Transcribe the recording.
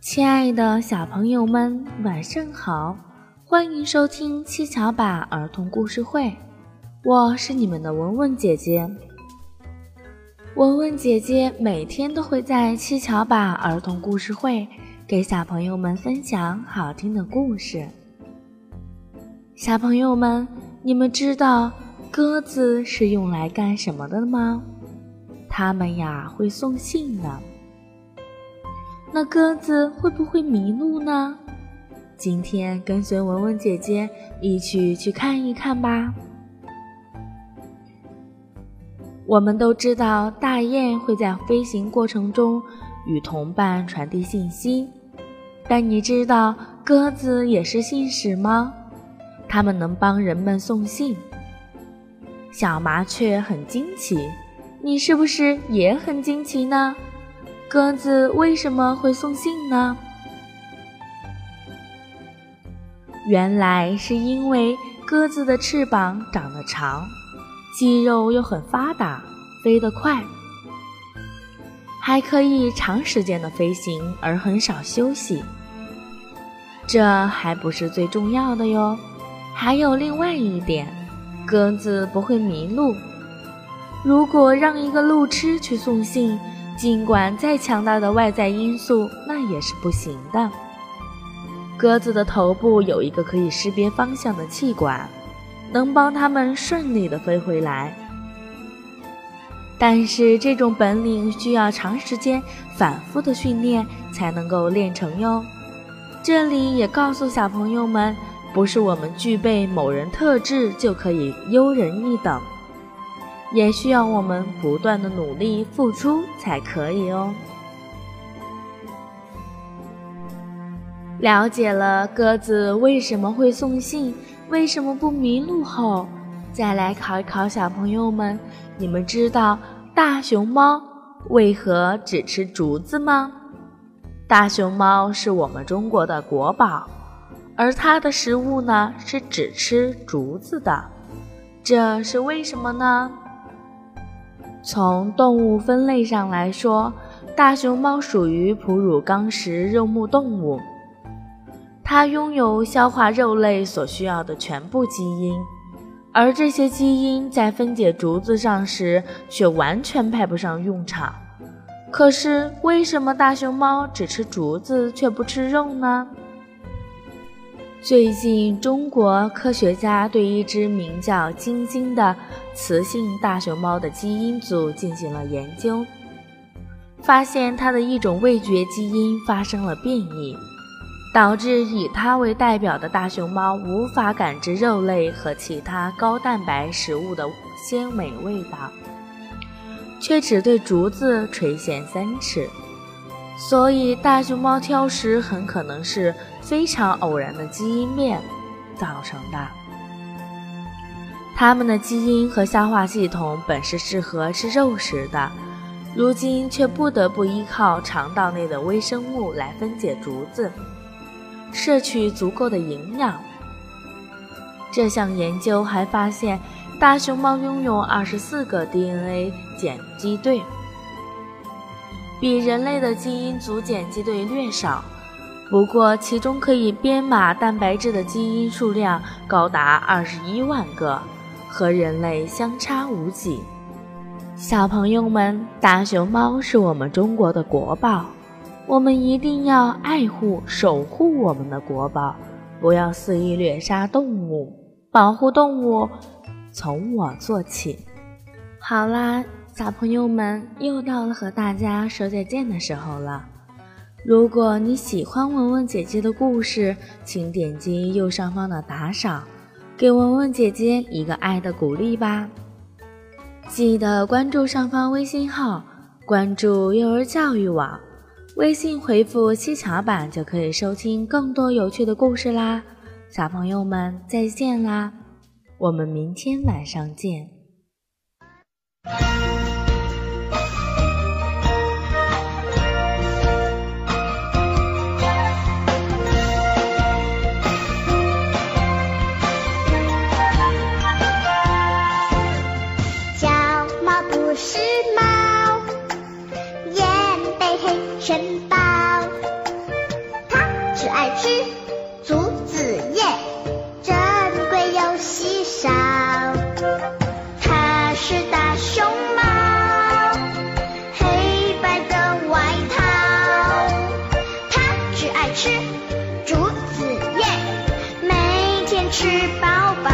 亲爱的小朋友们，晚上好！欢迎收听七巧板儿童故事会，我是你们的文文姐姐。文文姐姐每天都会在七巧板儿童故事会给小朋友们分享好听的故事。小朋友们，你们知道鸽子是用来干什么的吗？它们呀会送信的。那鸽子会不会迷路呢？今天跟随文文姐姐一起去看一看吧。我们都知道大雁会在飞行过程中与同伴传递信息，但你知道鸽子也是信使吗？它们能帮人们送信。小麻雀很惊奇，你是不是也很惊奇呢？鸽子为什么会送信呢？原来是因为鸽子的翅膀长得长，肌肉又很发达，飞得快，还可以长时间的飞行而很少休息。这还不是最重要的哟，还有另外一点，鸽子不会迷路。如果让一个路痴去送信，尽管再强大的外在因素，那也是不行的。鸽子的头部有一个可以识别方向的气管，能帮它们顺利的飞回来。但是这种本领需要长时间反复的训练才能够练成哟。这里也告诉小朋友们，不是我们具备某人特质就可以优人一等，也需要我们不断的努力付出才可以哦。了解了鸽子为什么会送信，为什么不迷路后，再来考一考小朋友们：你们知道大熊猫为何只吃竹子吗？大熊猫是我们中国的国宝，而它的食物呢是只吃竹子的，这是为什么呢？从动物分类上来说，大熊猫属于哺乳纲食肉目动物。它拥有消化肉类所需要的全部基因，而这些基因在分解竹子上时却完全派不上用场。可是，为什么大熊猫只吃竹子却不吃肉呢？最近，中国科学家对一只名叫晶晶的雌性大熊猫的基因组进行了研究，发现它的一种味觉基因发生了变异。导致以它为代表的大熊猫无法感知肉类和其他高蛋白食物的鲜美味道，却只对竹子垂涎三尺。所以，大熊猫挑食很可能是非常偶然的基因变造成的。它们的基因和消化系统本是适合吃肉食的，如今却不得不依靠肠道内的微生物来分解竹子。摄取足够的营养。这项研究还发现，大熊猫拥有二十四个 DNA 碱基对，比人类的基因组碱基对略少。不过，其中可以编码蛋白质的基因数量高达二十一万个，和人类相差无几。小朋友们，大熊猫是我们中国的国宝。我们一定要爱护、守护我们的国宝，不要肆意虐杀动物，保护动物从我做起。好啦，小朋友们，又到了和大家说再见的时候了。如果你喜欢文文姐姐的故事，请点击右上方的打赏，给文文姐姐一个爱的鼓励吧。记得关注上方微信号，关注幼儿教育网。微信回复“七巧板”就可以收听更多有趣的故事啦，小朋友们再见啦，我们明天晚上见。是猫，眼背黑城堡，它只爱吃竹子叶，珍贵又稀少。它是大熊猫，黑白的外套，它只爱吃竹子叶，每天吃饱饱。